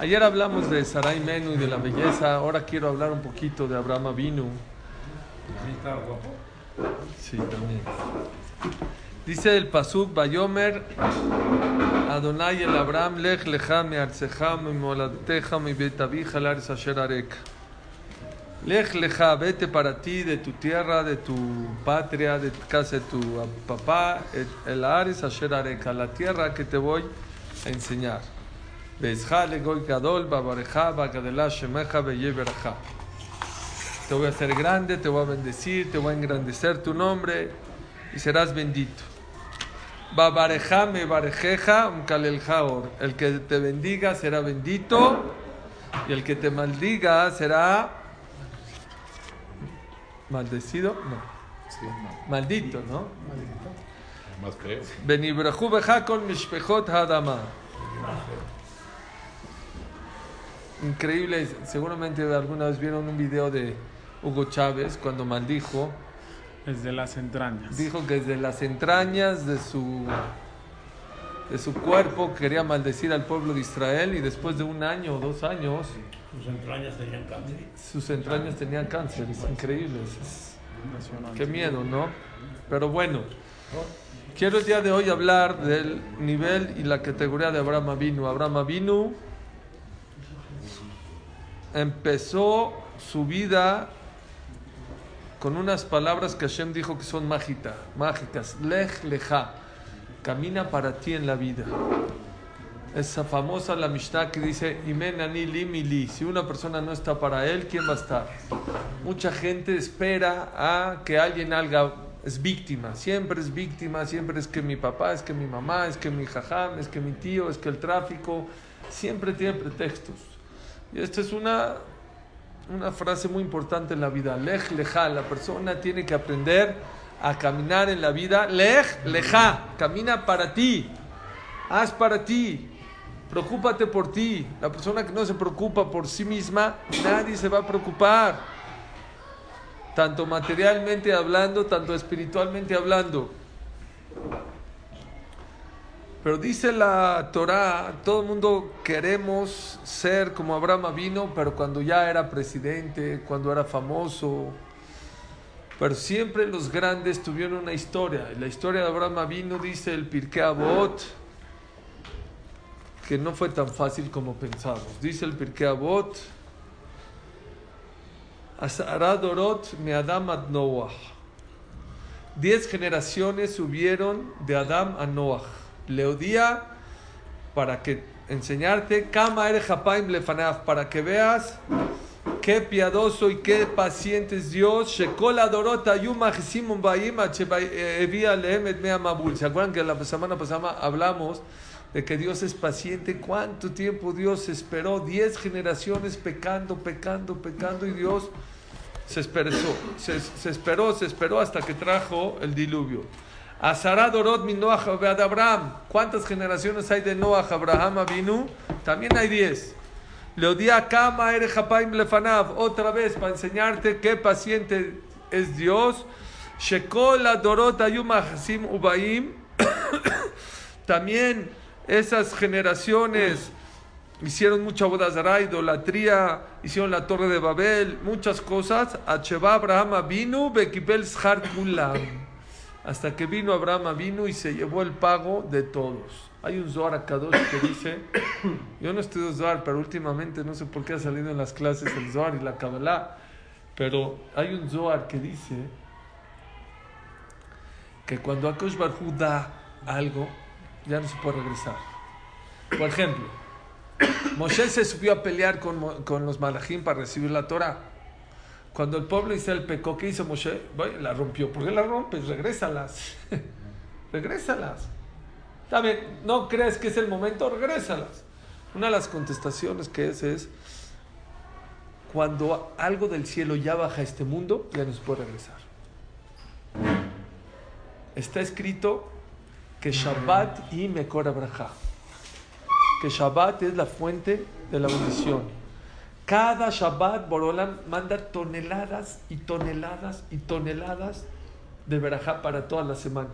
Ayer hablamos de Sarai Menu y de la belleza. Ahora quiero hablar un poquito de Abraham Avinu. Sí, también. Dice el Pasuk Bayomer Adonai el Abraham lech lecha mi arceja mi mi betavija el asher arek. Lech lecha, vete para ti de tu tierra, de tu patria, de casa de tu papá, el ares asher arek, a la tierra que te voy a enseñar. Te voy a hacer grande, te voy a bendecir, te voy a engrandecer tu nombre y serás bendito. El que te bendiga será bendito y el que te maldiga será maldecido. No. Maldito, ¿no? Más creo. Benibrahu beja con mishpechot hadama. Increíble, seguramente alguna vez vieron un video de Hugo Chávez cuando maldijo. Desde las entrañas. Dijo que desde las entrañas de su, de su cuerpo quería maldecir al pueblo de Israel y después de un año o dos años Sus entrañas tenían cáncer. sus entrañas tenían cáncer. Es increíble. es- Qué miedo, ¿no? Pero bueno, quiero el día de hoy hablar del nivel y la categoría de Abraham Avinu. Abraham Avinu empezó su vida con unas palabras que Hashem dijo que son mágicas, mágicas. Lech leja, camina para ti en la vida. Esa famosa la Mishnah que dice, ani. Si una persona no está para él, ¿quién va a estar? Mucha gente espera a que alguien haga, es víctima, siempre es víctima, siempre es que mi papá, es que mi mamá, es que mi jajam, es que mi tío, es que el tráfico, siempre tiene pretextos. Y esta es una, una frase muy importante en la vida. Lej leja, la persona tiene que aprender a caminar en la vida. Lej leja, camina para ti, haz para ti, preocúpate por ti. La persona que no se preocupa por sí misma, nadie se va a preocupar. Tanto materialmente hablando, tanto espiritualmente hablando. Pero dice la Torá, todo el mundo queremos ser como Abraham vino, pero cuando ya era presidente, cuando era famoso. Pero siempre los grandes tuvieron una historia. La historia de Abraham vino dice el Pirkei Avot, que no fue tan fácil como pensamos. Dice el Pirkei Avot, Dorot me Adam ad Noah. Diez generaciones subieron de Adam a Noah. Leodía para que enseñarte Kama ere Hapaim lefanaf, para que veas qué piadoso y qué paciente es Dios. Shekol adorot ayum achisimum baim evia lehem et mea mabul. ¿Se acuerdan que la semana pasada hablamos de que Dios es paciente? ¿Cuánto tiempo Dios esperó? Diez generaciones pecando, pecando, pecando y Dios se esperó, se esperó, se esperó hasta que trajo el diluvio. Dorot mi Noah Abraham. ¿Cuántas generaciones hay de Noah Abraham Avinu? También hay diez. Leodía Kama Ere Hapaim Lefanav. Otra vez para enseñarte qué paciente es Dios. Shekol Dorot Ayum Hasim Ubaim. También esas generaciones hicieron mucha bodazara, idolatría, hicieron la torre de Babel, muchas cosas. Acheva Abraham vino, Bekibel Shar Kulam. Hasta que vino Abraham vino y se llevó el pago de todos. Hay un Zohar Akadosh que dice, yo no estudio Zohar, pero últimamente no sé por qué ha salido en las clases el Zohar y la Kabbalah, pero hay un Zohar que dice que cuando Akosh Barhu da algo, ya no se puede regresar. Por ejemplo, Moshe se subió a pelear con, con los malachim para recibir la Torah. Cuando el pueblo Israel pecó, ¿qué hizo Moshe? La rompió. ¿Por qué la rompes? Regrésalas. regrésalas. Está no crees que es el momento, regrésalas. Una de las contestaciones que es es cuando algo del cielo ya baja a este mundo, ya no se puede regresar. Está escrito que Shabbat y Mekor Abraha. Que Shabbat es la fuente de la bendición. Cada Shabbat Borolam manda toneladas y toneladas y toneladas de Berajá para toda la semana.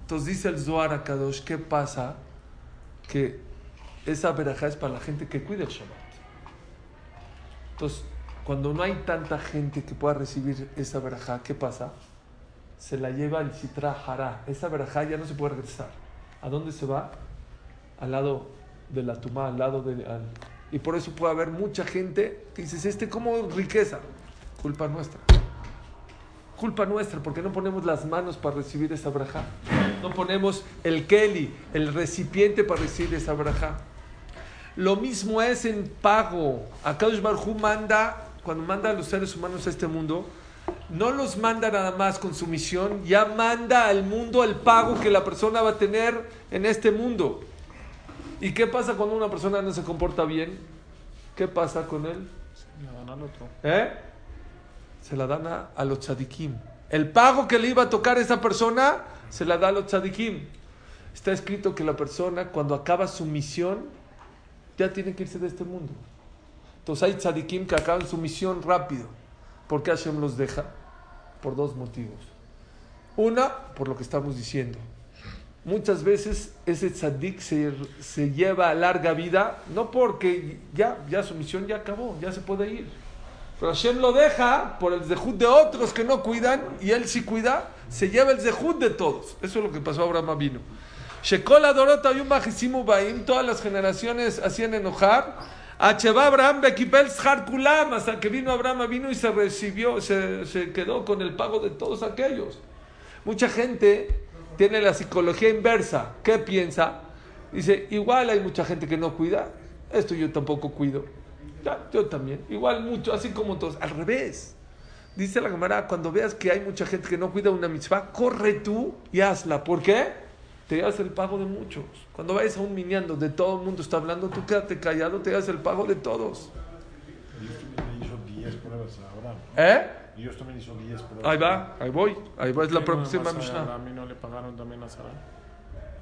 Entonces dice el Zohar a Kadosh, ¿qué pasa? Que esa verajá es para la gente que cuida el Shabbat. Entonces, cuando no hay tanta gente que pueda recibir esa verajá, ¿qué pasa? Se la lleva el Sitra Hará. Esa verajá ya no se puede regresar. ¿A dónde se va? Al lado de la tumba, al lado de... al- Y por eso puede haber mucha gente que dices, este como riqueza. Culpa nuestra. Culpa nuestra, porque no ponemos las manos para recibir esa braja. No ponemos el keli, el recipiente para recibir esa braja. Lo mismo es en pago. Akadosh Barhu manda, cuando manda a los seres humanos a este mundo, no los manda nada más con su misión, ya manda al mundo el pago que la persona va a tener en este mundo. ¿Y qué pasa cuando una persona no se comporta bien? ¿Qué pasa con él? Le dan al otro. ¿Eh? Se la dan a, a los tzadikim. El pago que le iba a tocar a esa persona se la da a los tzadikim. Está escrito que la persona cuando acaba su misión ya tiene que irse de este mundo. Entonces hay tzadikim que acaban su misión rápido. ¿Por qué Hashem los deja? Por dos motivos. Una, por lo que estamos diciendo. Muchas veces ese tzadik se, se lleva larga vida, no porque ya, ya su misión ya acabó, ya se puede ir. Pero Hashem lo deja por el zehut de otros que no cuidan y él sí cuida, se lleva el zehut de todos. Eso es lo que pasó a Abraham vino. Shekola Dorota y un baim, todas las generaciones hacían enojar. Acheva Abraham Bekipel Kulam, hasta que vino Abraham vino y se recibió, se, se quedó con el pago de todos aquellos. Mucha gente tiene la psicología inversa. ¿Qué piensa? Dice, igual hay mucha gente que no cuida. Esto yo tampoco cuido. Ya, yo también. Igual mucho, así como todos. Al revés. Dice la cámara, cuando veas que hay mucha gente que no cuida una mitzvah, corre tú y hazla. ¿Por qué? Te llevas el pago de muchos. Cuando vayas a un minián donde todo el mundo está hablando, tú quédate callado, te llevas el pago de todos. Dios también le hizo 10 pruebas a Abraham. ¿Eh? Dios también hizo 10 pruebas. Ahí va, ahí voy. Ahí va, es la ¿Qué no próxima? Mishnah. A mí no le pagaron también a Sara.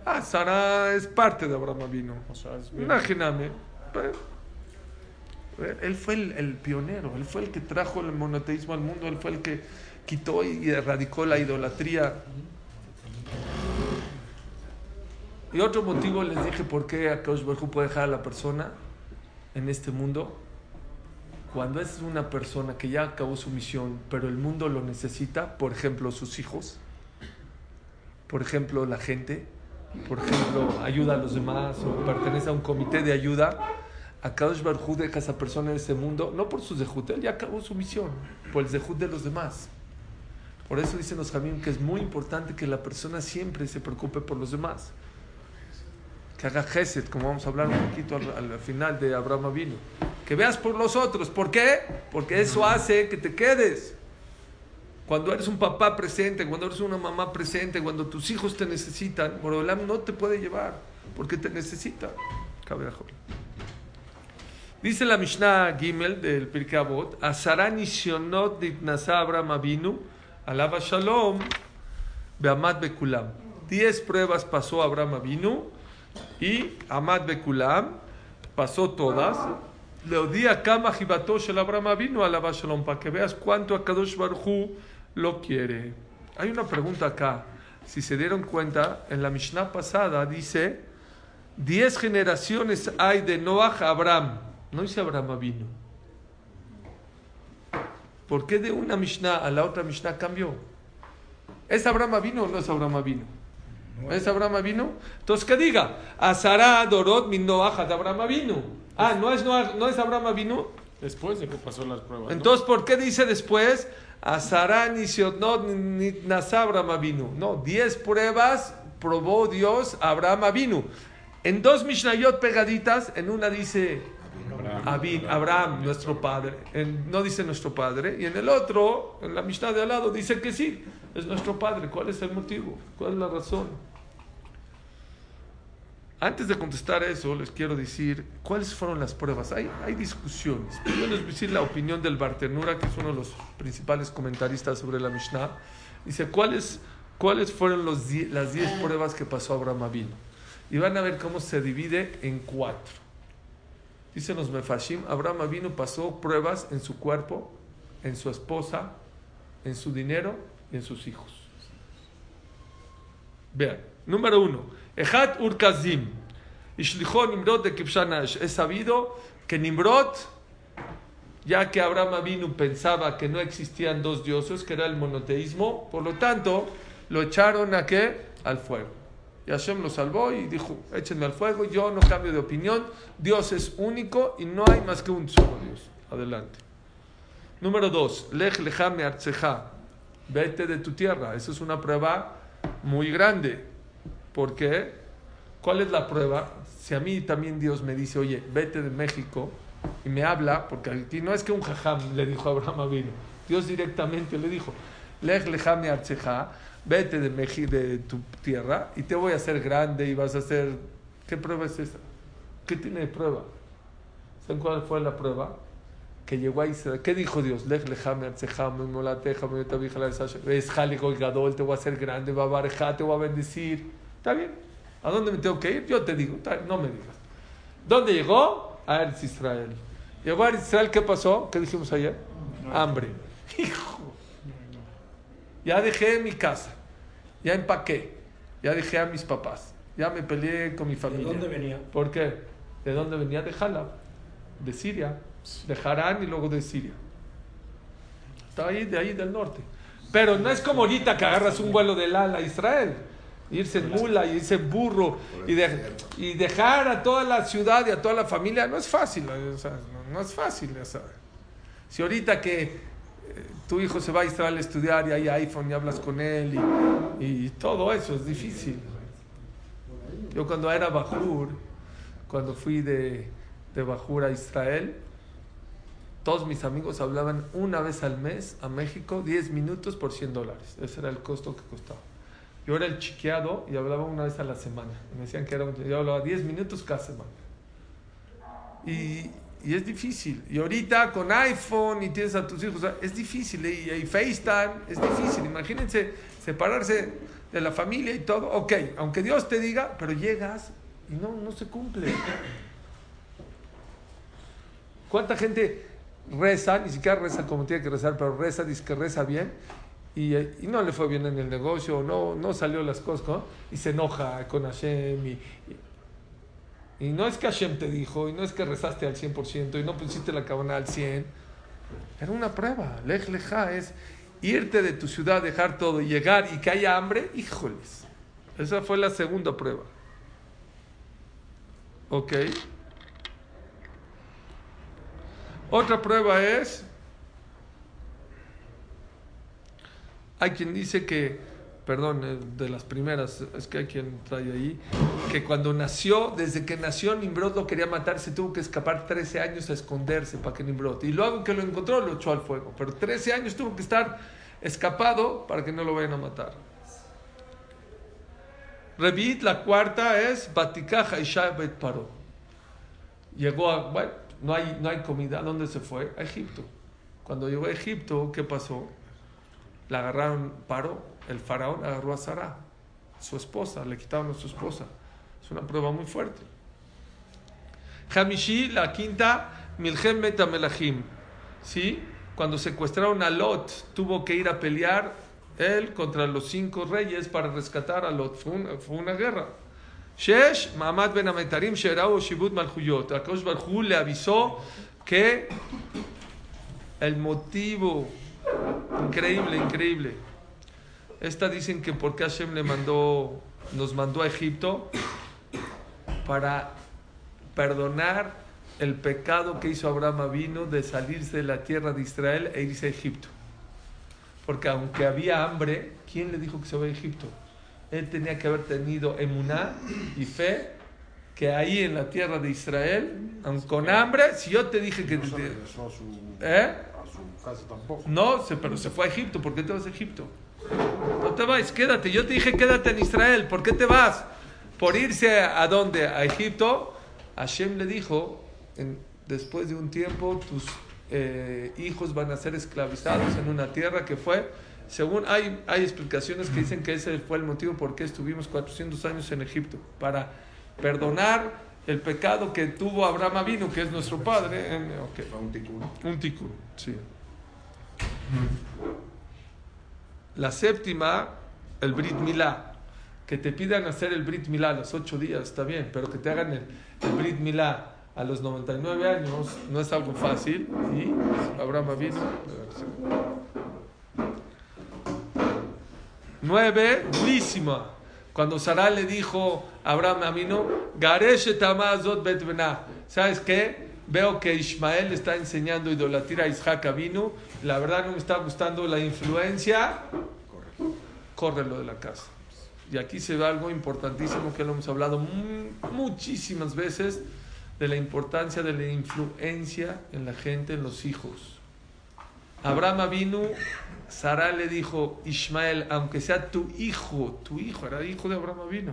Ah, Sara es parte de Abraham vino. O sea, es bien. Imagíname. Él fue el, el pionero, él fue el que trajo el monoteísmo al mundo, él fue el que quitó y erradicó la idolatría. Y otro motivo les dije por qué Baruj Hu puede dejar a la persona en este mundo. Cuando es una persona que ya acabó su misión, pero el mundo lo necesita, por ejemplo, sus hijos, por ejemplo, la gente, por ejemplo, ayuda a los demás o pertenece a un comité de ayuda, a Kadosh Baruj deja a esa persona en ese mundo, no por su zehut, él ya acabó su misión, por el zehut de los demás. Por eso dicen los jamín que es muy importante que la persona siempre se preocupe por los demás. Que haga gesed, como vamos a hablar un poquito al, al final de Abraham vino. Que veas por los otros. ¿Por qué? Porque eso hace que te quedes. Cuando eres un papá presente, cuando eres una mamá presente, cuando tus hijos te necesitan, Borolam no te puede llevar porque te necesita. Dice la Mishnah Gimel del Pirkei Avot, Asara nisionot ditnasa Abraham Avinu, alaba shalom, beamad bekulam. Diez pruebas pasó Abraham Avinu y Amad bekulam pasó todas. Le odia kama jibato shel Abraham Avinu, alaba shalom, para que veas cuánto a Kadosh Baruj lo quiere. Hay una pregunta acá. Si se dieron cuenta, en la Mishnah pasada dice, diez generaciones hay de Noah a Abraham. No dice Abraham vino. ¿Por qué de una Mishnah a la otra Mishnah cambió? ¿Es Abraham vino o no es Abraham vino? ¿Es Abraham vino? Entonces que diga, Azara Dorot min Noah Abraham vino. Ah, no es, no es Abraham vino. Después de que pasó las pruebas. ¿no? Entonces, ¿por qué dice después Nisiotnot Nasa Abraham vino? No, diez pruebas probó Dios a Abraham vino. En dos Mishnayot pegaditas, en una dice Abin, Abraham, nuestro padre. En- no dice nuestro padre. Y en el otro, en la Mishnah de al lado, dice que sí, es nuestro padre. ¿Cuál es el motivo? ¿Cuál es la razón? Antes de contestar eso, les quiero decir cuáles fueron las pruebas. Hay, hay discusiones. Yo les voy a decir la opinión del Bartenura, que es uno de los principales comentaristas sobre la Mishnah. Dice, ¿cuáles, cuáles fueron los die- las 10 pruebas que pasó Abraham Avinu? Y van a ver cómo se divide en cuatro. Dicen los Mefashim, Abraham Avinu pasó pruebas en su cuerpo, en su esposa, en su dinero y en sus hijos. Vean, número uno, Ejat Urkazim, Ishlichon Nimrod de Kibshanash. Es sabido que Nimrod, ya que Abraham Avinu pensaba que no existían dos dioses, que era el monoteísmo, por lo tanto, lo echaron a qué? Al fuego. Y Hashem lo salvó y dijo, échenme al fuego, yo no cambio de opinión, Dios es único y no hay más que un solo Dios. Adelante. Número dos, Lech lecha me'artzeja. Vete de tu tierra. Esa es una prueba muy grande. ¿Por qué? ¿Cuál es la prueba? Si a mí también Dios me dice, oye, vete de México y me habla, porque aquí no es que un jajam le dijo a Abraham Avino, Dios directamente le dijo, Lech lecha me'artzeja, vete de, Meji- de tu tierra y te voy a hacer grande y vas a hacer... ¿Qué prueba es esa? ¿Qué tiene de prueba? ¿Saben cuál fue la prueba? que llegó a Israel. ¿Qué dijo Dios? Lech lejame artzejame, molateja, gadol, te voy a hacer grande, va a barejar, te voy a bendecir. ¿Está bien? ¿A dónde me tengo que ir? Yo te digo, no me digas. ¿Dónde llegó? A Eretz Israel. Llegó a Eretz Israel, ¿qué pasó? ¿Qué dijimos ayer? Hambre. Hijo. Ya dejé mi casa. Ya empaqué. Ya dejé a mis papás. Ya me peleé con mi ¿De familia. dónde venía? ¿Por qué? ¿De dónde venía? De Jalab, de Siria, de Harán y luego de Siria. Está ahí, de ahí del norte. Pero no es como ahorita que agarras un vuelo del ala a Israel. Irse en mula y irse burro y, de- y dejar a toda la ciudad y a toda la familia no es fácil. no es fácil. ya sabes. Si ahorita que eh, tu hijo se va a Israel a estudiar y hay iPhone y hablas con él y, y todo eso es difícil. Yo cuando era Bajur, cuando fui de, de Bajur a Israel, todos mis amigos hablaban una vez al mes a México, 10 minutos por 100 dólares. Ese era el costo que costaba. Yo era el chiqueado y hablaba una vez a la semana. Me decían que era un, yo hablaba 10 minutos cada semana. Y, y es difícil. Y ahorita con iPhone y tienes a tus hijos, es difícil. Y, y FaceTime, es difícil. Imagínense separarse de la familia y todo. Ok, aunque Dios te diga, pero llegas y no, no se cumple. ¿Cuánta gente reza, ni siquiera reza como tiene que rezar, pero reza, dice que reza bien, y, no le fue bien en el negocio, no, no salió las cosas, ¿no? y se enoja con Hashem, y, y- y no es que Hashem te dijo, y no es que rezaste al 100%, y no pusiste la cabana al 100%, era una prueba, lej leja, es irte de tu ciudad, dejar todo, y llegar, y que haya hambre, híjoles, esa fue la segunda prueba. Ok. Otra prueba es, hay quien dice que, perdón, eh, de las primeras, es que hay quien trae ahí, que cuando nació, desde que nació Nimrod lo quería matar, se tuvo que escapar 13 años a esconderse para que Nimrod, y luego que lo encontró lo echó al fuego, pero 13 años tuvo que estar escapado para que no lo vayan a matar. Revit, la cuarta es Batikaja Isha Bet Paró. Llegó a, bueno, no hay, no hay comida. ¿A dónde se fue? A Egipto. Cuando llegó a Egipto, ¿qué pasó? La agarraron, paró. El faraón agarró a Sara, su esposa, le quitaron a su esposa. Es una prueba muy fuerte. Hamishi, la quinta, Milhem Metamelachim. ¿Sí? Cuando secuestraron a Lot, tuvo que ir a pelear él contra los cinco reyes para rescatar a Lot. Fue una, guerra. Shesh, Mamad Ben Ametarim, Sherao Shibut Malhuyot. Akadosh Baruj Hu le avisó que el motivo, increíble, increíble. Esta dicen que porque Hashem le mandó, nos mandó a Egipto para perdonar el pecado que hizo Abraham vino de salirse de la tierra de Israel e irse a Egipto. Porque aunque había hambre, ¿quién le dijo que se va a Egipto? Él tenía que haber tenido emuná y fe que ahí en la tierra de Israel, aun con hambre, si yo te dije que... ¿Eh? Su casa tampoco. No, pero se fue a Egipto. ¿Por qué te vas a Egipto? No te vayas, quédate. Yo te dije quédate en Israel. ¿Por qué te vas? por irse a dónde? A Egipto, Hashem le dijo, después de un tiempo tus eh, hijos van a ser esclavizados en una tierra que fue, según hay, hay explicaciones que dicen que ese fue el motivo por qué estuvimos 400 años en Egipto, para perdonar el pecado que tuvo Abraham Avinu, que es nuestro padre. en- un tikkun. Un tikkun, sí. La séptima, el Brit Milá. Que te pidan hacer el Brit Milá a los ocho días, está bien, pero que te hagan el, el Brit Milá a los 99 años no es algo fácil. Y Abraham vino. Nueve, durísima. Cuando Sara le dijo Abraham benah. ¿Sabes qué? Veo que Ismael está enseñando idolatría a Isaac vino. La verdad no me está gustando la influencia. Córrelo de la casa. Y aquí se ve algo importantísimo que lo hemos hablado mu- muchísimas veces de la importancia de la influencia en la gente, en los hijos. Abraham vino, Sara le dijo, Ismael, aunque sea tu hijo, tu hijo, era hijo de Abraham vino,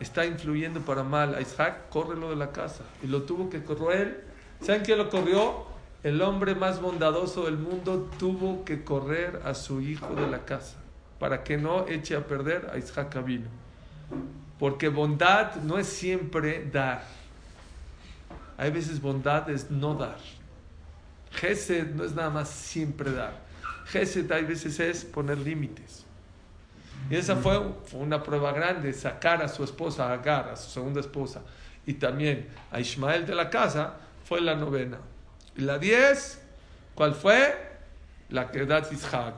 está influyendo para mal a Isaac, córrelo de la casa. Y lo tuvo que correr. ¿Saben quién lo corrió? El hombre más bondadoso del mundo tuvo que correr a su hijo de la casa para que no eche a perder a Isaac vino. Porque bondad no es siempre dar. Hay veces bondad es no dar. Gesed no es nada más siempre dar. Gesed hay veces es poner límites. Y esa fue, una prueba grande, sacar a su esposa, a Agar, a su segunda esposa, y también a Ismael de la casa, fue la novena. Y la diez, ¿cuál fue? La que da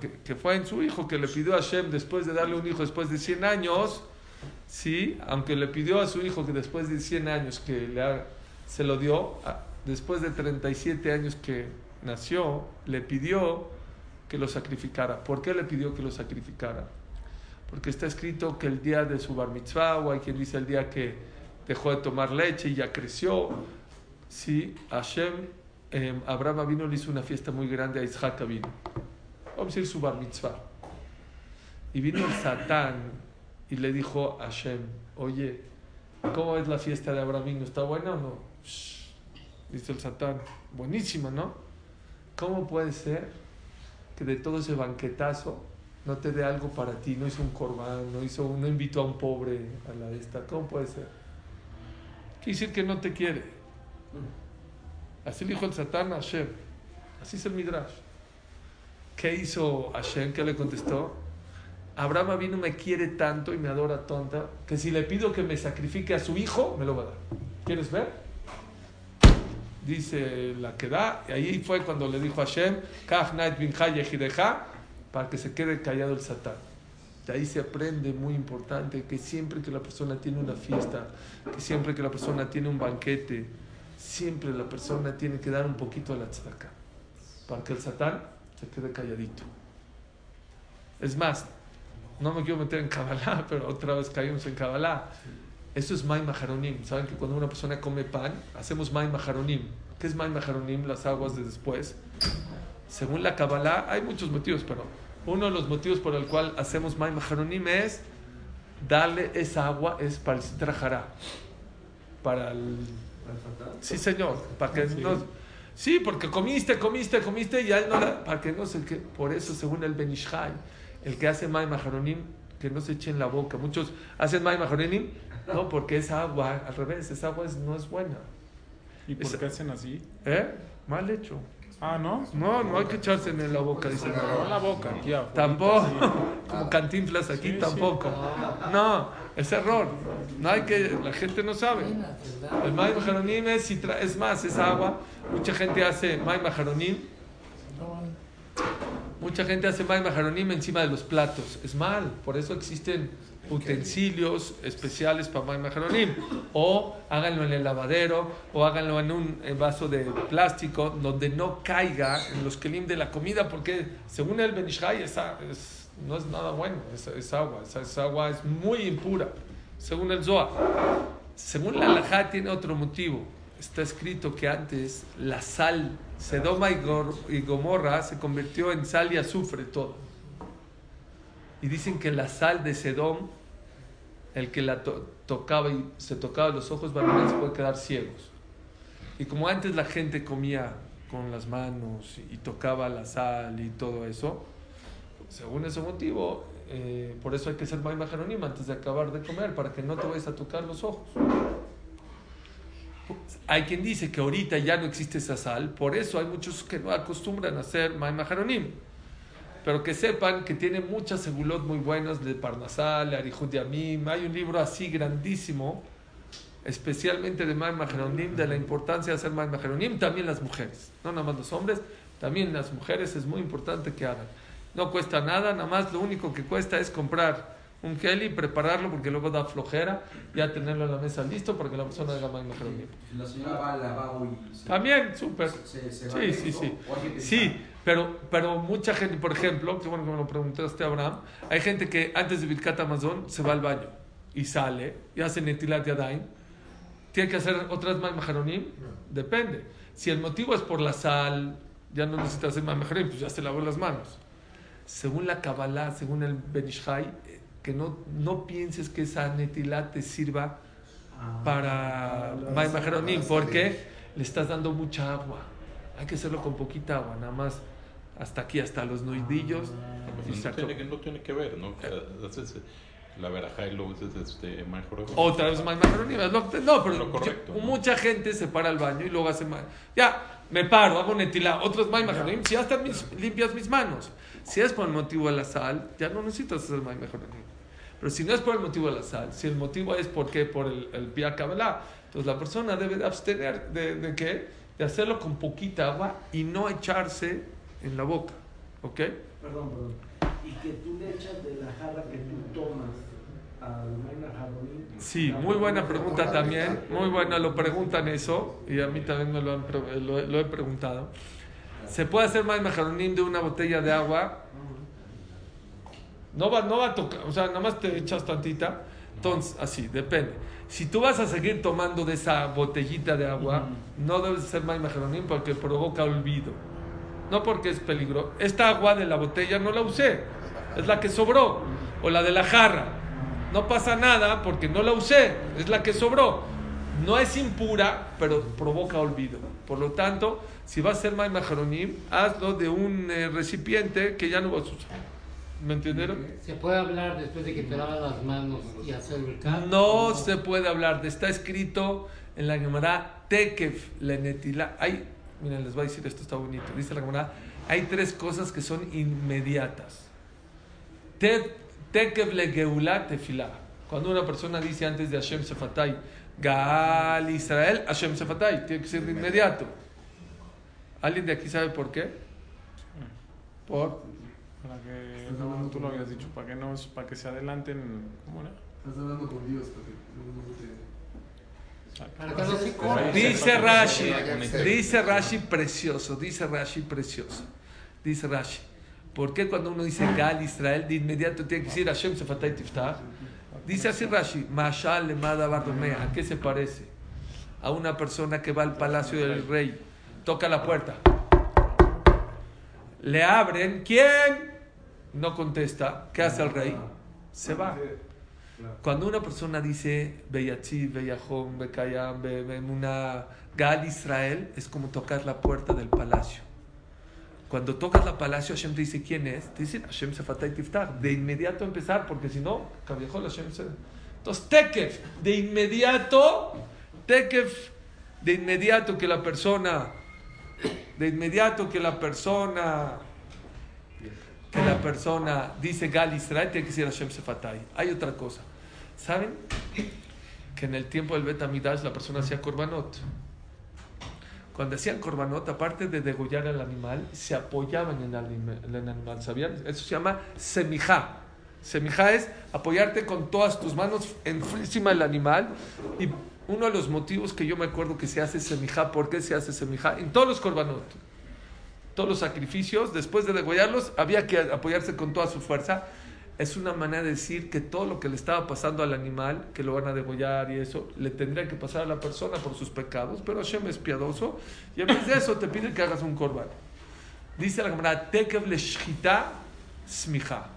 que, que fue en su hijo, que le pidió a Hashem después de darle un hijo después de 100 años, sí, aunque le pidió a su hijo que después de 100 años que le se lo dio, después de 37 años que nació, le pidió que lo sacrificara. ¿Por qué le pidió que lo sacrificara? Porque está escrito que el día de su bar mitzvah, o hay quien dice el día que dejó de tomar leche y ya creció, sí, Hashem, eh, Abraham vino le hizo una fiesta muy grande a Isaac vino. Vamos a decir su bar mitzvah. Y vino el Satán y le dijo a Hashem, oye, ¿cómo es la fiesta de Abraham? ¿Está buena o no? "Shh", Dice el Satán, buenísima, ¿no? ¿Cómo puede ser que de todo ese banquetazo no te dé algo para ti? No hizo un corbán, no, hizo, no invitó a un pobre a la esta. ¿Cómo puede ser? Quiere decir que no te quiere. Así le dijo el Satán a Hashem. Así es el Midrash. ¿Qué hizo Hashem? ¿Qué le contestó? Abraham vino me quiere tanto y me adora tonta que si le pido que me sacrifique a su hijo, me lo va a dar. ¿Quieres ver? Dice la que da, y ahí fue cuando le dijo a Hashem, Para que se quede callado el Satán. De ahí se aprende muy importante que siempre que la persona tiene una fiesta, que siempre que la persona tiene un banquete, siempre la persona tiene que dar un poquito a la tzedakah, para que el Satán se quede calladito. Es más, no me quiero meter en Kabbalah, pero otra vez caímos en Kabbalah. Eso es May Maharonim. Saben que cuando una persona come pan, hacemos May Maharonim. ¿Qué es May Maharonim? Las aguas de después. Según la Kabbalah, hay muchos motivos, pero uno de los motivos por el cual hacemos May Maharonim es darle esa agua, es para el Sitra Hará. Para el. Sí, señor. Para que no. Sí, porque comiste, comiste, comiste y ya no la- para que no se que Por eso, según el Benishai, el que hace May Maharonim, que no se eche en la boca. Muchos hacen May Maharonim, no, porque esa agua, al revés, esa agua es- no es buena. ¿Y por Esa- qué hacen así? ¿Eh? Mal hecho. Ah, ¿no? No, no hay que echarse en la boca, dice. No en la boca, aquí afuera, Tampoco, sí. como cantinflas aquí Sí, sí. tampoco. No, es error. No hay que, la gente no sabe. El May Maharonim es, es más, es agua. Mucha gente hace May Maharonim. Mucha gente hace May Maharonim encima de los platos. Es mal, por eso existen utensilios especiales para May Maharonim. O háganlo en el lavadero, o háganlo en un vaso de plástico donde no caiga en los kelim de la comida, porque según el Benishai esa es, no es nada bueno, es, es agua, esa, esa agua es muy impura, según el Zohar. Según la Alajá tiene otro motivo. Está escrito que antes la sal, Sedoma y Gomorra, se convirtió en sal y azufre todo. Y dicen que la sal de Sedom el que la to- tocaba y se tocaba los ojos, se puede quedar ciegos. Y como antes la gente comía con las manos y tocaba la sal y todo eso, según ese motivo, eh, por eso hay que ser Maima Jeronim antes de acabar de comer, para que no te vayas a tocar los ojos. Hay quien dice que ahorita ya no existe esa sal, por eso hay muchos que no acostumbran a hacer Maima Jeronim. Pero que sepan que tiene muchas segulot muy buenas de Parnasal, de Arihut Yamim. Hay un libro así grandísimo, especialmente de Maima Jeronim, de la importancia de hacer Maima Jeronim, también las mujeres, no nada más los hombres, también las mujeres es muy importante que hagan. No cuesta nada, nada más lo único que cuesta es comprar un keli, prepararlo porque luego da flojera, ya tenerlo en la mesa listo para que la persona haga Jeronim. Si la señora va al lavabo y se, También, súper. se, se va Sí, sí, sí. Sí, pero, pero mucha gente, por ejemplo, que bueno que me lo preguntaste, Abraham, hay gente que antes de Birkat Amazon se va al baño y sale y hace Netilat Yadayim. ¿Tiene que hacer otras Maharonim? Depende. Si el motivo es por la sal, ya no necesita hacer Maharonim, pues ya se lavó las manos. Según la Kabbalah, según el Benishai, eh, que no, no pienses que esa Netilat te sirva para Maharonim, porque le estás dando mucha agua. Hay que hacerlo con poquita agua, nada más hasta aquí, hasta los nudillos. y Pues no, tiene no tiene que ver, ¿no? Haces la verajá y luego haces este, mejor. Otra vez más es que- No, pero Lo correcto, yo- ¿no? mucha gente se para al baño y luego hace más. Ya, me paro, hago Netilat, otros más Maharonim. Si ya están mis- limpias mis manos. Si es por el motivo de la sal, ya no necesitas hacer más Maharonim. Pero si no es por el motivo de la sal, si el motivo es porque por el, el pia Kabbalah, entonces la persona debe de abstener de, de qué? De hacerlo con poquita agua y no echarse en la boca. ¿Ok? Perdón, perdón. Y que tú le echas de la jarra que tú tomas. Sí, muy buena pregunta también. Muy buena, lo preguntan eso y a mí también me lo, han lo, lo he preguntado. ¿Se puede hacer más majaronín de una botella de agua? No va, no va a tocar, o sea, nada más te echas tantita. Entonces, así, depende. Si tú vas a seguir tomando de esa botellita de agua, no debes hacer más majaronín porque provoca olvido. No porque es peligro. Esta agua de la botella no la usé, es la que sobró. O la de la jarra. No pasa nada porque no la usé, es la que sobró. No es impura, pero provoca olvido. Por lo tanto, si vas a hacer más majaronim, hazlo de un eh, recipiente que ya no vas a usar. ¿Me entendieron? ¿Se puede hablar después de que te lavas las manos y hacer el can? No se puede hablar está escrito en la Gemara Tekef Lenetila. Hay, miren, les voy a decir esto, está bonito. Dice la Gemara, hay tres cosas que son inmediatas. Te- Tekef le Geulah Tefilá. Cuando una persona dice antes de Hashem Sefatay, Gal Israel, Hashem Sefatay, tiene que ser de inmediato. ¿Alguien de aquí sabe por qué? Por Para que, no, tú lo habías dicho, para que, no, para que se adelanten. ¿Cómo era? Estás hablando con Dios para que no te... Para que no se corra. Dice Rashi, dice Rashi precioso, dice Rashi precioso, dice Rashi. ¿Por qué cuando uno dice Gal Israel de inmediato tiene que decir Hashem Sefatay Tiftach? Dice así Rashi, Mashal Lemada Bardomea, ¿a qué se parece? A una persona que va al palacio del rey, toca la puerta, le abren, ¿quién? No contesta, ¿qué hace el rey? Se va. Cuando una persona dice Beyatzi, Beyahom, Bekayam, una Gal Israel, es como tocar la puerta del palacio. Cuando tocas la palacio, Hashem te dice quién es. Te dice Hashem Sefatay Tiftach. De inmediato empezar, porque si no, Kaviahol Hashem. Entonces, Tekef, de inmediato, Tekef, de inmediato que la persona, de inmediato que la persona, la persona dice Gal Israel, tiene que decir Hashem Sefatay. Hay otra cosa. ¿Saben? Que en el tiempo del Bet Amidash la persona hacía korbanot. Cuando hacían korbanot, aparte de degollar al animal, se apoyaban en el animal. ¿Sabían? Eso se llama semijá. Semijá es apoyarte con todas tus manos encima del animal. Y uno de los motivos que yo me acuerdo que se hace semijá, ¿por qué se hace semijá? En todos los korbanot todos los sacrificios, después de degollarlos, había que apoyarse con toda su fuerza. Es una manera de decir que todo lo que le estaba pasando al animal, que lo van a degollar y eso, le tendría que pasar a la persona por sus pecados, pero Hashem es piadoso y en vez de eso te pide que hagas un korban. Dice la Gemara, Tekev le shchita smicha.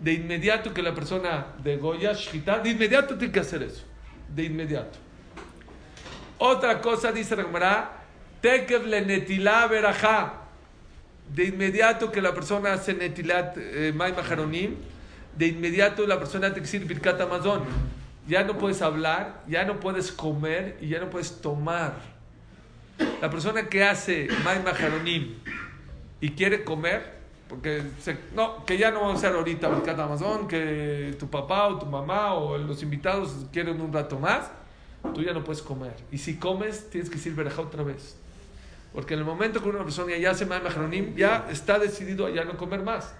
de inmediato que la persona de Goya, Shita, de inmediato tiene que hacer eso. De inmediato. Otra cosa dice Ramara, Tekev le netilá. De inmediato que la persona hace netilat eh, maim aharonim, de inmediato la persona que decir birkat amazon. Ya no puedes hablar, ya no puedes comer y ya no puedes tomar. La persona que hace maim aharonim y quiere comer, porque no, que ya no vamos a hacer ahorita birkat amazon, que tu papá o tu mamá o los invitados quieren un rato más, tú ya no puedes comer. Y si comes, tienes que decir verajá otra vez. Porque en el momento que una persona ya hace Maim Aharonim, ya está decidido a ya no comer más.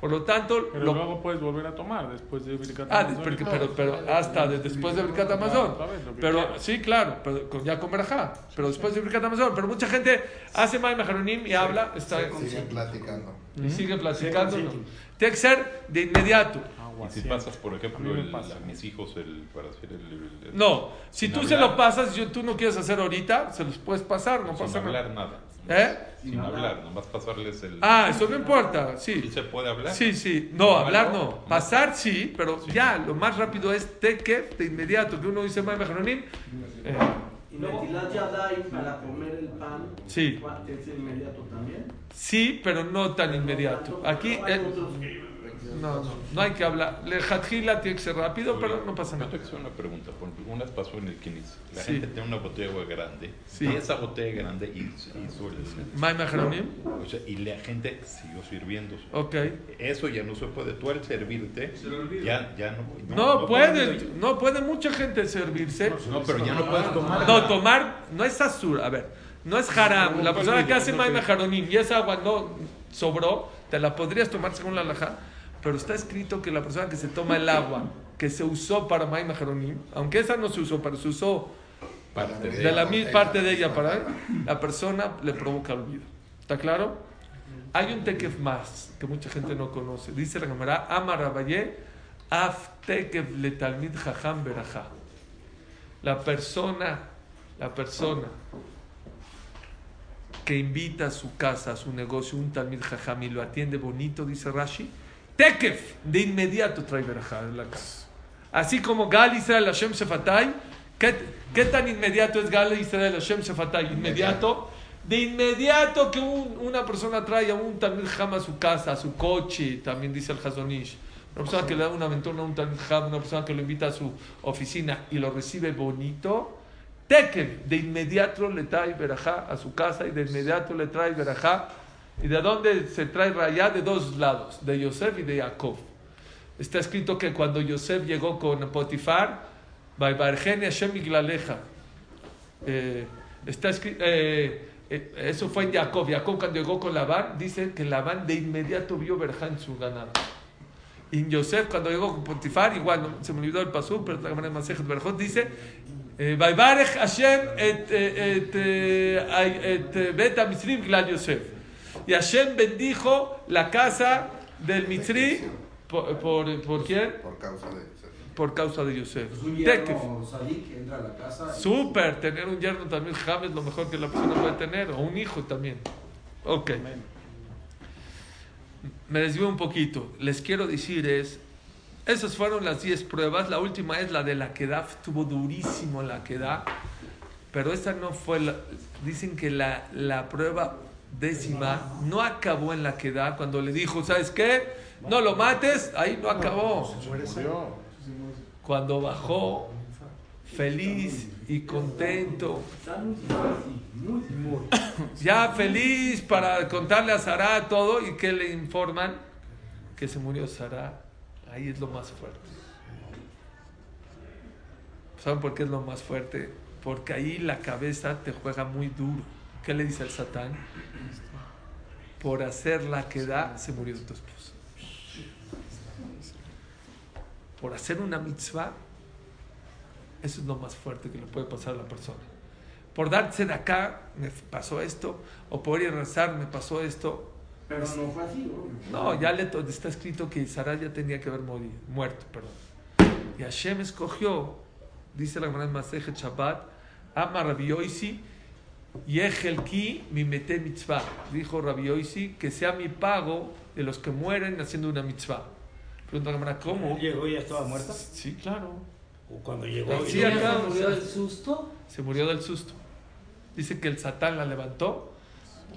Por lo tanto, Pero lo- luego puedes volver a tomar después de Birkat ah, pero, pero, pero hasta de- después de Birkat Amazon. Pero sí, claro, pero con- ya con verajá. Pero después de Birkat Amazon. Pero mucha gente hace Maim Aharonim y habla, está, Siguen platicando. y sigue platicando. Tiene que ser de inmediato. Y si siempre. pasas, por A ejemplo, mí me el- pasa. a mis hijos el, para hacer el... el- el- No, si tú se hablar. lo pasas y tú no quieres hacer ahorita, se los puedes pasar, no sin pasa hablar nada. nada. ¿Eh? Sin hablar, nomás pasarles el... Ah, eso no importa, ¿Sí sí. se puede hablar? Sí, sí. No, hablar no. Pasar sí, pero ya, lo más rápido es teker de inmediato, que uno dice Maim Aharonim. eh, Y para comer el pan. Sí. ¿Es inmediato también? Sí, pero no tan inmediato. Aquí eh, no, no, no hay que hablar. Le Jatjila tiene que ser rápido, pero no pasa Yo nada. te quiero hacer una pregunta. Por ejemplo, una vez pasó en el Kinis. La Sí. gente tiene una botella de agua grande. Sí. Y esa botella grande hizo, hizo el- Maim Aharonim. o sea, y la gente siguió sirviendo. Ok. Eso ya no se puede. Tú al servirte, ya, ya no... No puede, no puede mucha gente servirse. No, pero ya no puedes tomar. No, tomar no es azul. A ver, no es haram. La persona que hace Maim Aharonim y esa agua no sobró, te la podrías tomar según la alajá. Pero está escrito que la persona que se toma el agua que se usó para Maim Aharonim, aunque esa no se usó, pero se usó Parte de de la misma parte de ella para él, la persona le provoca olvido. ¿Está claro? Hay un tekef más que mucha gente no conoce. Dice la cámara, Amar Rabayé, af tekef le talmid jajam berajá. La persona, la persona que invita a su casa, a su negocio, un talmid jajam y lo atiende bonito, dice Rashi, tekef, de inmediato trae berajá en la casa. Así como Gal Israel Hashem Shefatai, ¿qué, qué tan inmediato es Gal Israel Hashem Shefatai? Inmediato. De inmediato que un- una persona trae a un Talmid Ham a su casa, a su coche, también dice el Hazonish. Una persona que le da una aventura a un Talmid Ham, una persona que lo invita a su oficina y lo recibe bonito. Tekel, de inmediato le trae verajá a su casa y de inmediato le trae verajá. ¿Y de dónde se trae rayá? De dos lados, de Yosef y de Jacob. Está escrito que cuando Yosef llegó con Potifar. Eh, está escrito, eh, eh, eso fue en Jacob. Jacob cuando llegó con Labán, dice que Labán de inmediato vio verja en su ganado. Y Yosef cuando llegó con Potifar, igual, no, se me olvidó el pasú, pero la manera Berjot dice, eh, Baibarech Hashem et, eh, Bet HaMitzrim Glal Yosef. Y Hashem bendijo la casa del Mitzri por, por, ¿por quién? Por causa de. Por causa de Yosef. Es un Tekef. yerno sadik que entra a la casa. y- Súper, tener un yerno también jam es lo mejor que la persona puede tener, o un hijo también. Ok. Me desvío un poquito. Les quiero decir es, esas fueron las 10 pruebas. La última es la de la queda, estuvo durísimo la queda, pero esa no fue la, dicen que la, la prueba décima no acabó en la queda cuando le dijo, ¿sabes qué? No lo mates, ahí no acabó. Cuando bajó feliz y contento, ya feliz para contarle a Sara todo y que le informan que se murió Sara. Ahí es lo más fuerte. ¿Saben por qué es lo más fuerte? Porque ahí la cabeza te juega muy duro. ¿Qué le dice el Satán? Por hacer la que da, se murió tu esposo. Por hacer una mitzvah, eso es lo más fuerte que le puede pasar a la persona. Por darse de acá, me pasó esto, o por ir a rezar, me pasó esto. Pero no fue así, ¿no? No, ya le está escrito que Sara ya tenía que haber morido, muerto, perdón. Y Hashem escogió, dice la gran Masejet Shabbat, ama Rabbi Yoisi, Yehelki mi mete mitzvah. Dijo Rabbi Yoisi, que sea mi pago de los que mueren haciendo una mitzvah. Pregunta la Gemara, ¿cómo? ¿Llegó y ya estaba muerta? Sí, claro. ¿O cuando llegó? Sí, acá, ¿Se murió del susto? Se murió del susto. Dice que el Satán la levantó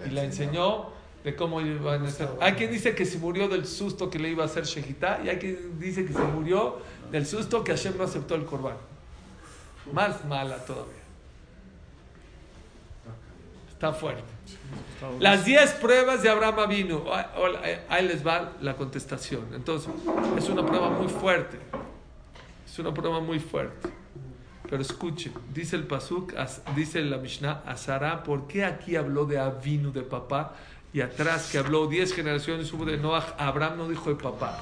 y la enseñó de cómo iban a hacer. Hay quien dice que se murió del susto que le iba a hacer Shejitá y hay quien dice que se murió del susto que Hashem no aceptó el Corban. Más mala todavía. Está fuerte. Las 10 pruebas de Abraham vino. Ahí les va la contestación. Entonces, es una prueba muy fuerte. Es una prueba muy fuerte. Pero escuchen, dice el Pasuk, as- dice la Mishnah, a Sarah, ¿por qué aquí habló de Avinu, de papá? Y atrás que habló 10 generaciones hubo de Noah, Abraham no dijo de papá.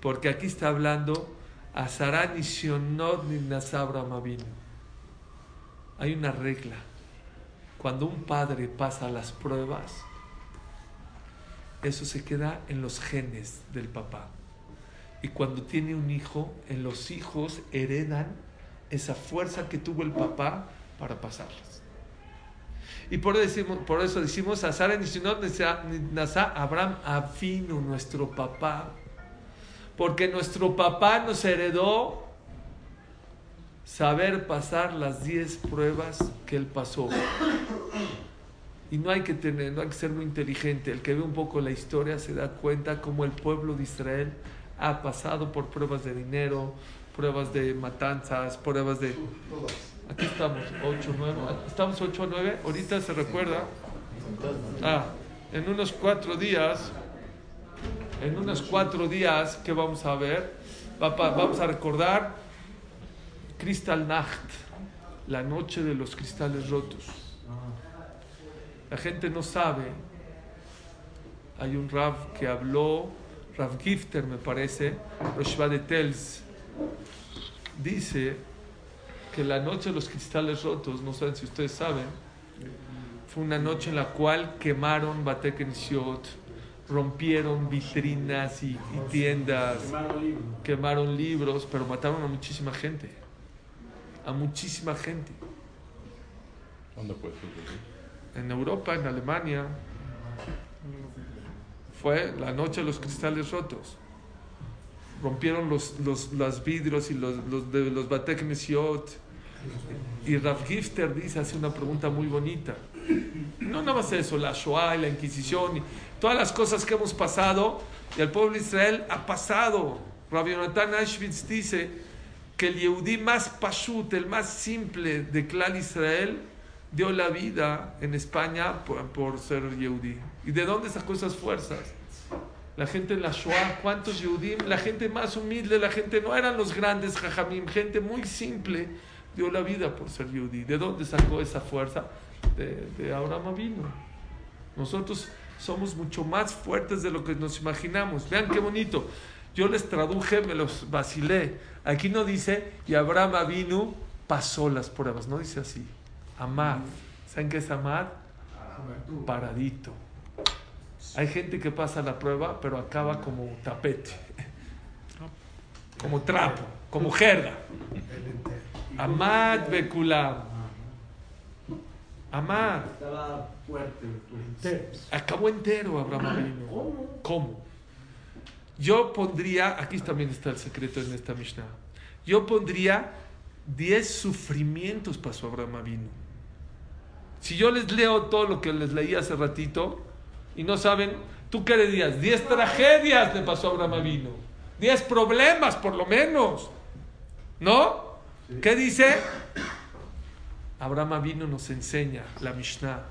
Porque aquí está hablando a Sarah ni Shionot ni Nasa Abraham Avinu. Hay una regla. Cuando un padre pasa las pruebas, eso se queda en los genes del papá. Y cuando tiene un hijo, en los hijos heredan esa fuerza que tuvo el papá para pasarlas. Y por, decimos, por eso decimos, a Sara ni Sinot ni Nasa Abraham Avinu, nuestro papá. Porque nuestro papá nos heredó saber pasar las 10 pruebas que él pasó. Y no hay que tener, no hay que ser muy inteligente. El que ve un poco la historia se da cuenta cómo el pueblo de Israel ha pasado por pruebas de dinero, pruebas de matanzas, pruebas de... Aquí estamos, 8, 9. Estamos 8, 9. Ahorita se recuerda. Ah, en unos cuatro días, en unos cuatro días, ¿qué vamos a ver? Vamos a recordar Crystal Nacht, la noche de los cristales rotos. La gente no sabe. Hay un Rav que habló, Rav Gifter me parece, Roshva de Tels, dice que la noche de los cristales rotos, no saben si ustedes saben, fue una noche en la cual quemaron Batekensiot, rompieron vitrinas y, y tiendas, quemaron libros, pero mataron a muchísima gente. A muchísima gente. ¿Dónde fue? En Europa, en Alemania, fue la noche de los cristales rotos. Rompieron los, los, los vidrios y los, los de los Batek. Y Rav Gifter dice, hace una pregunta muy bonita. No nada más eso, la Shoah y la Inquisición y todas las cosas que hemos pasado y el pueblo de Israel ha pasado. Rabbi Jonathan Auschwitz dice que el Yehudí más pashut, el más simple de Clan Israel, dio la vida en España por, ser Yehudí. ¿Y de dónde sacó esas fuerzas? La gente en la Shoah, ¿cuántos Yehudim? La gente más humilde, la gente no eran los grandes jajamim, gente muy simple dio la vida por ser Yehudí. ¿De dónde sacó esa fuerza? De, de Abraham Avinu. Nosotros somos mucho más fuertes de lo que nos imaginamos. Vean qué bonito. Yo les traduje, me los vacilé. Aquí no dice, y Abraham Avinu pasó las pruebas. No dice así. Amad. ¿Saben qué es amad? Paradito. Hay gente que pasa la prueba, pero acaba como tapete. Como trapo, como jerga. Amad Bekulam. Amad. Estaba fuerte. Acabó entero Abraham Avinu. ¿Cómo? Yo pondría, aquí también está el secreto en esta Mishnah. Yo pondría 10 sufrimientos pasó Abraham Avinu. Si yo les leo todo lo que les leí hace ratito y no saben, ¿tú qué le dirías? 10 tragedias le pasó a Abraham Avinu. 10 problemas por lo menos. ¿No? ¿Qué dice? Abraham Avinu nos enseña, la Mishnah,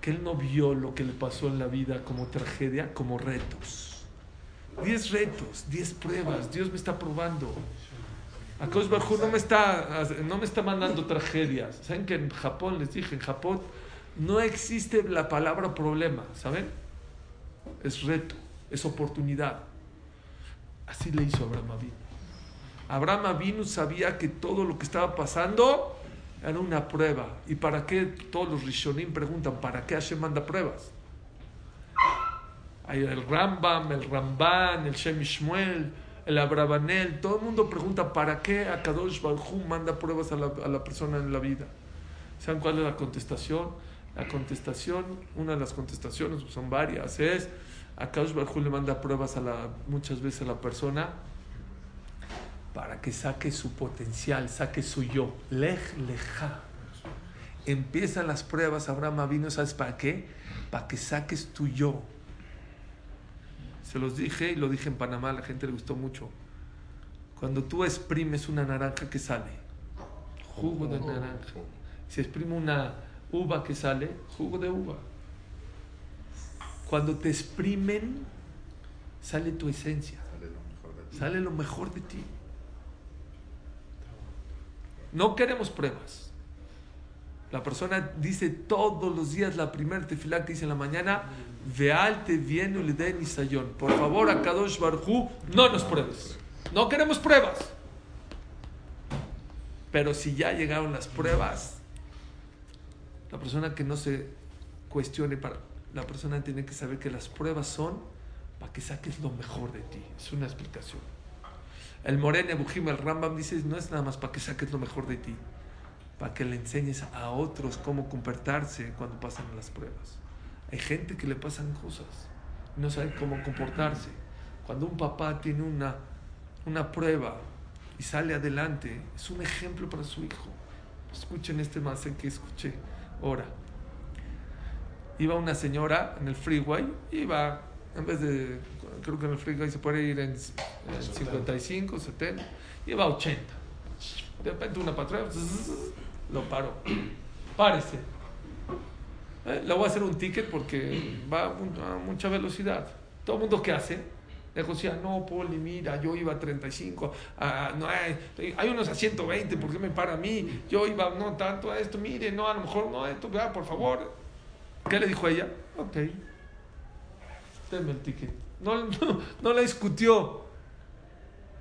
que él no vio lo que le pasó en la vida como tragedia, como retos. Diez retos, diez pruebas, Dios me está probando. Akadosh Baruj no me está, no me está mandando tragedias. ¿Saben que en Japón, les dije, en Japón no existe la palabra problema, ¿saben? Es reto, es oportunidad. Así le hizo Abraham Avinu. Abraham Avinu sabía que todo lo que estaba pasando era una prueba. ¿Y para qué? Todos los Rishonim preguntan, ¿para qué Hashem manda pruebas? Hay el Rambam, el Ramban, el Shem Shmuel, el Abrabanel, todo el mundo pregunta, ¿para qué Akadosh Baruj manda pruebas a la, a la persona en la vida? ¿Saben cuál es la contestación? La contestación, una de las contestaciones, son varias, es A Kaush Barjú le manda pruebas a la, muchas veces a la persona para que saque su potencial, saque su yo. Lej, leja. Empiezan las pruebas, Abraham vino, ¿sabes para qué? Para que saques tu yo. Se los dije y lo dije en Panamá, a la gente le gustó mucho. Cuando tú exprimes una naranja, ¿qué sale? Jugo de naranja. Si exprime una uva, ¿qué sale? Jugo de uva. Cuando te exprimen, sale tu esencia. Sale lo mejor de ti. No queremos pruebas. La persona dice todos los días la primera tefilá que dice en la mañana, Vealte viene le den isayón. Por favor, a Kadosh Barhu, no nos pruebes. No queremos pruebas. Pero si ya llegaron las pruebas, la persona que no se cuestione, para, la persona tiene que saber que las pruebas son para que saques lo mejor de ti. Es una explicación. El Morene Bujim, el Rambam dice, no es nada más para que saques lo mejor de ti, para que le enseñes a otros cómo comportarse cuando pasan las pruebas. Hay gente que le pasan cosas no sabe cómo comportarse. Cuando un papá tiene una, una prueba y sale adelante, es un ejemplo para su hijo. Escuchen este más que escuché ahora. Iba una señora en el freeway, iba, en vez de, creo que en el freeway se puede ir en, en 55, 70, iba a 80. De repente una patrulla lo paró. Párese. Eh, le voy a hacer un ticket porque va a mucha velocidad. Todo el mundo que hace, decía, no, Poli, mira, yo iba a 35, a, no hay, hay unos a 120, ¿por qué me para a mí? Yo iba, no tanto a esto, mire, no, a lo mejor no a esto, vea, por favor. ¿Qué le dijo ella? Ok, denme el ticket. No, no, no la discutió.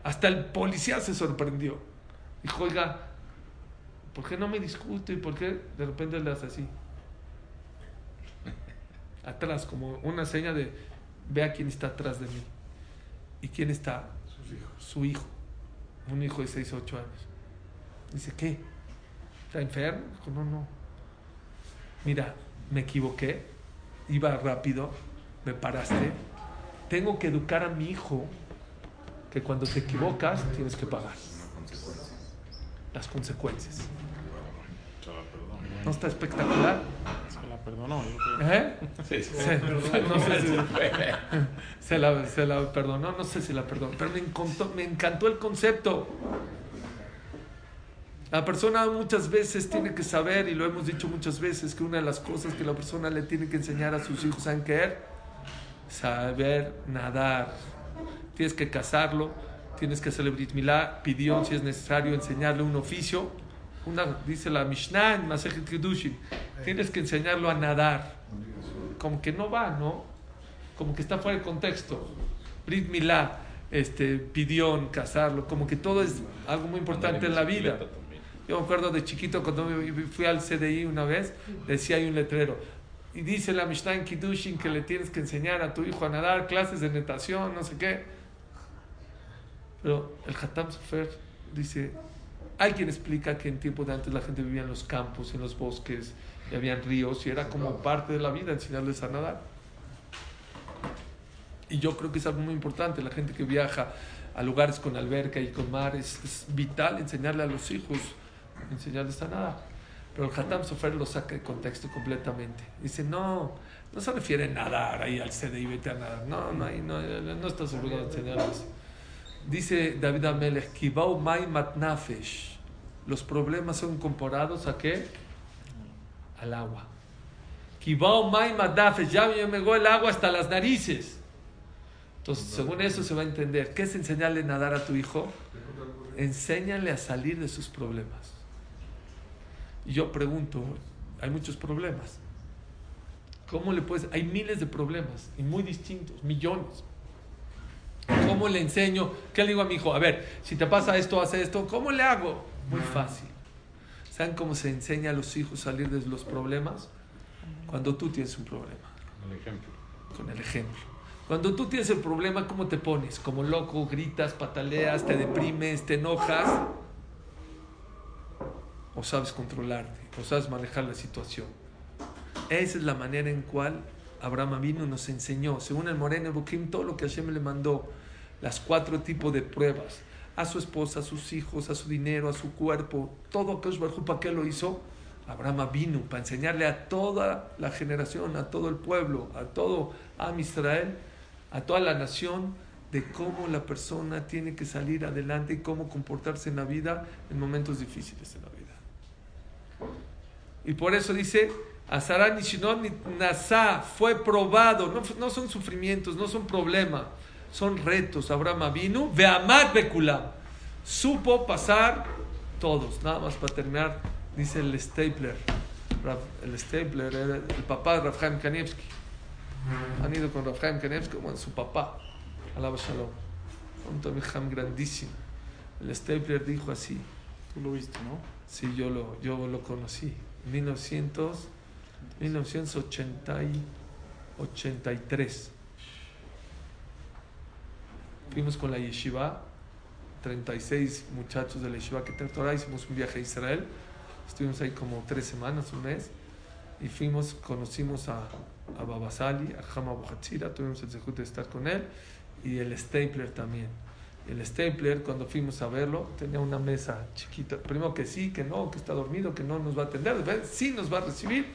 Hasta el policía se sorprendió. Dijo, oiga, ¿por qué no me discute? ¿Y por qué de repente le hace así? Atrás, como una seña de, vea quién está atrás de mí. ¿Y quién está? Su hijo. Un hijo de 6 o 8 años. Dice, ¿qué? ¿Está enfermo? Dijo, no, no. Mira, me equivoqué. Iba rápido. Me paraste. Tengo que educar a mi hijo que cuando te equivocas tienes que pagar. Las consecuencias. ¿No está espectacular? Perdonó. ¿Eh? Sí, sí. Se, no sé si, se, la, se la perdonó, no sé si la perdonó, pero me encantó, me encantó el concepto. La persona muchas veces tiene que saber, y lo hemos dicho muchas veces, que una de las cosas que la persona le tiene que enseñar a sus hijos, ¿saben qué? Saber nadar. Tienes que casarlo, tienes que hacerle brit milá, pidió si es necesario enseñarle un oficio. Una, dice la Mishnah en Masechet Kedushin, tienes que enseñarlo a nadar. Como que no va, ¿no? Como que está fuera de contexto. Brit milá, este, pidión, casarlo, como que todo es algo muy importante en la vida. Yo me acuerdo de chiquito cuando fui al CDI una vez, decía hay un letrero. Y dice la Mishnah en Kiddushin que le tienes que enseñar a tu hijo a nadar, clases de natación, no sé qué. Pero el Hatam Sofer dice, hay quien explica que en tiempos de antes la gente vivía en los campos, en los bosques, y habían ríos, y era como parte de la vida enseñarles a nadar. Y yo creo que es algo muy importante, la gente que viaja a lugares con alberca y con mar, es, es vital enseñarle a los hijos, enseñarles a nadar. Pero el Hatam Sofer lo saca de contexto completamente. Dice, no, no se refiere a nadar ahí al CDI, vete a nadar. No, no, ahí no, no estás obligado a enseñarles. Dice David Amelech, Kibau Mai Matnafesh. Los problemas son comparados a qué? Al agua. Kibau Mai Matnafesh. Ya me llegó el agua hasta las narices. Entonces, según eso se va a entender. ¿Qué es enseñarle a nadar a tu hijo? Enséñale a salir de sus problemas. Y yo pregunto, hay muchos problemas. ¿Cómo le puedes? Hay miles de problemas y muy distintos, millones. ¿Cómo le enseño? ¿Qué le digo a mi hijo? A ver, si te pasa esto, hace esto. ¿Cómo le hago? Muy fácil. ¿Saben cómo se enseña a los hijos a salir de los problemas? Cuando tú tienes un problema. Con el ejemplo. Con el ejemplo. Cuando tú tienes el problema, ¿cómo te pones? Como loco, gritas, pataleas, te deprimes, te enojas. O sabes controlarte, o sabes manejar la situación. Esa es la manera en cual Abraham vino nos enseñó, según el Moreno Bukim, todo lo que Hashem le mandó, las cuatro tipos de pruebas, a su esposa, a sus hijos, a su dinero, a su cuerpo, todo Akash Barjú, ¿para qué lo hizo? Abraham vino para enseñarle a toda la generación, a todo el pueblo, a todo Am Israel, a toda la nación, de cómo la persona tiene que salir adelante y cómo comportarse en la vida en momentos difíciles en la vida. Y por eso dice, Azarán Nishinot Nasa fue probado, no, no son sufrimientos, no son problemas, son retos. Abraham vino, Veamad Bekulam, supo pasar todos. Nada más para terminar, dice el Stapler, el Stapler era el papá de Rafael Kanievski. Han ido con Rafael Kanievski como su papá, alaba Shalom. Un Tomiham grandísimo. El Stapler dijo así. Tú lo viste, ¿no? Sí, yo lo, yo lo conocí. 1900, 1983. Fuimos con la yeshiva, 36 muchachos de la yeshiva que Torah, hicimos un viaje a Israel. Estuvimos ahí como tres semanas, un mes. Y fuimos, conocimos a, a Babasali, a Hama Buhatzira, tuvimos el zehut de estar con él. Y el Stapler también. El Stapler, cuando fuimos a verlo, tenía una mesa chiquita. Primero que sí, que no, que está dormido, que no nos va a atender. Sí nos va a recibir,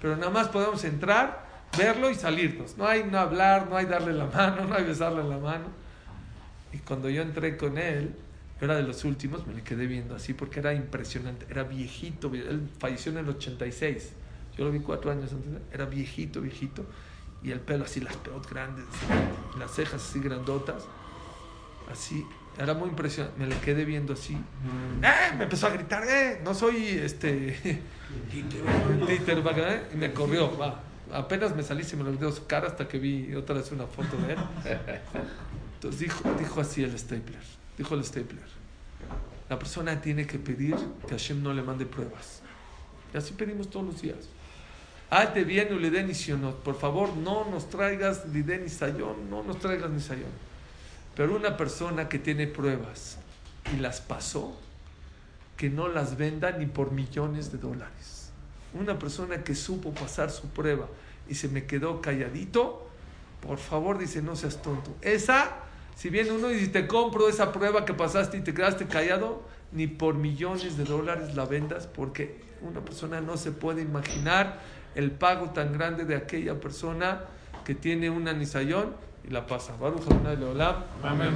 pero nada más podemos entrar, verlo y salirnos. No hay no hablar, no hay darle la mano, no hay besarle la mano. Y cuando yo entré con él, era de los últimos, me le quedé viendo así porque era impresionante. Era viejito, él falleció en el 86. Yo lo vi cuatro años antes. Era viejito, viejito. Y el pelo así, las pelotas grandes, las cejas así grandotas así, era muy impresionante, me le quedé viendo así, ¡Eh! me empezó a gritar, ¡eh! No soy este títer, ¿eh? y me corrió, va. Apenas me salí, se me olvidó su cara hasta que vi otra vez una foto de él. Entonces dijo, dijo así el Stapler, dijo el Stapler, la persona tiene que pedir que Hashem no le mande pruebas. Y así pedimos todos los días. Ate bien uleden y Por favor, no nos traigas liden y sayón, no nos traigas ni sayón. Pero una persona que tiene pruebas y las pasó, que no las venda ni por millones de dólares. Una persona que supo pasar su prueba y se me quedó calladito, por favor dice, no seas tonto. Esa, si viene uno y te compro esa prueba que pasaste y te quedaste callado, ni por millones de dólares la vendas, porque una persona no se puede imaginar el pago tan grande de aquella persona que tiene una nisayón y la pasa. Baruch Adonai Leolam. Amén.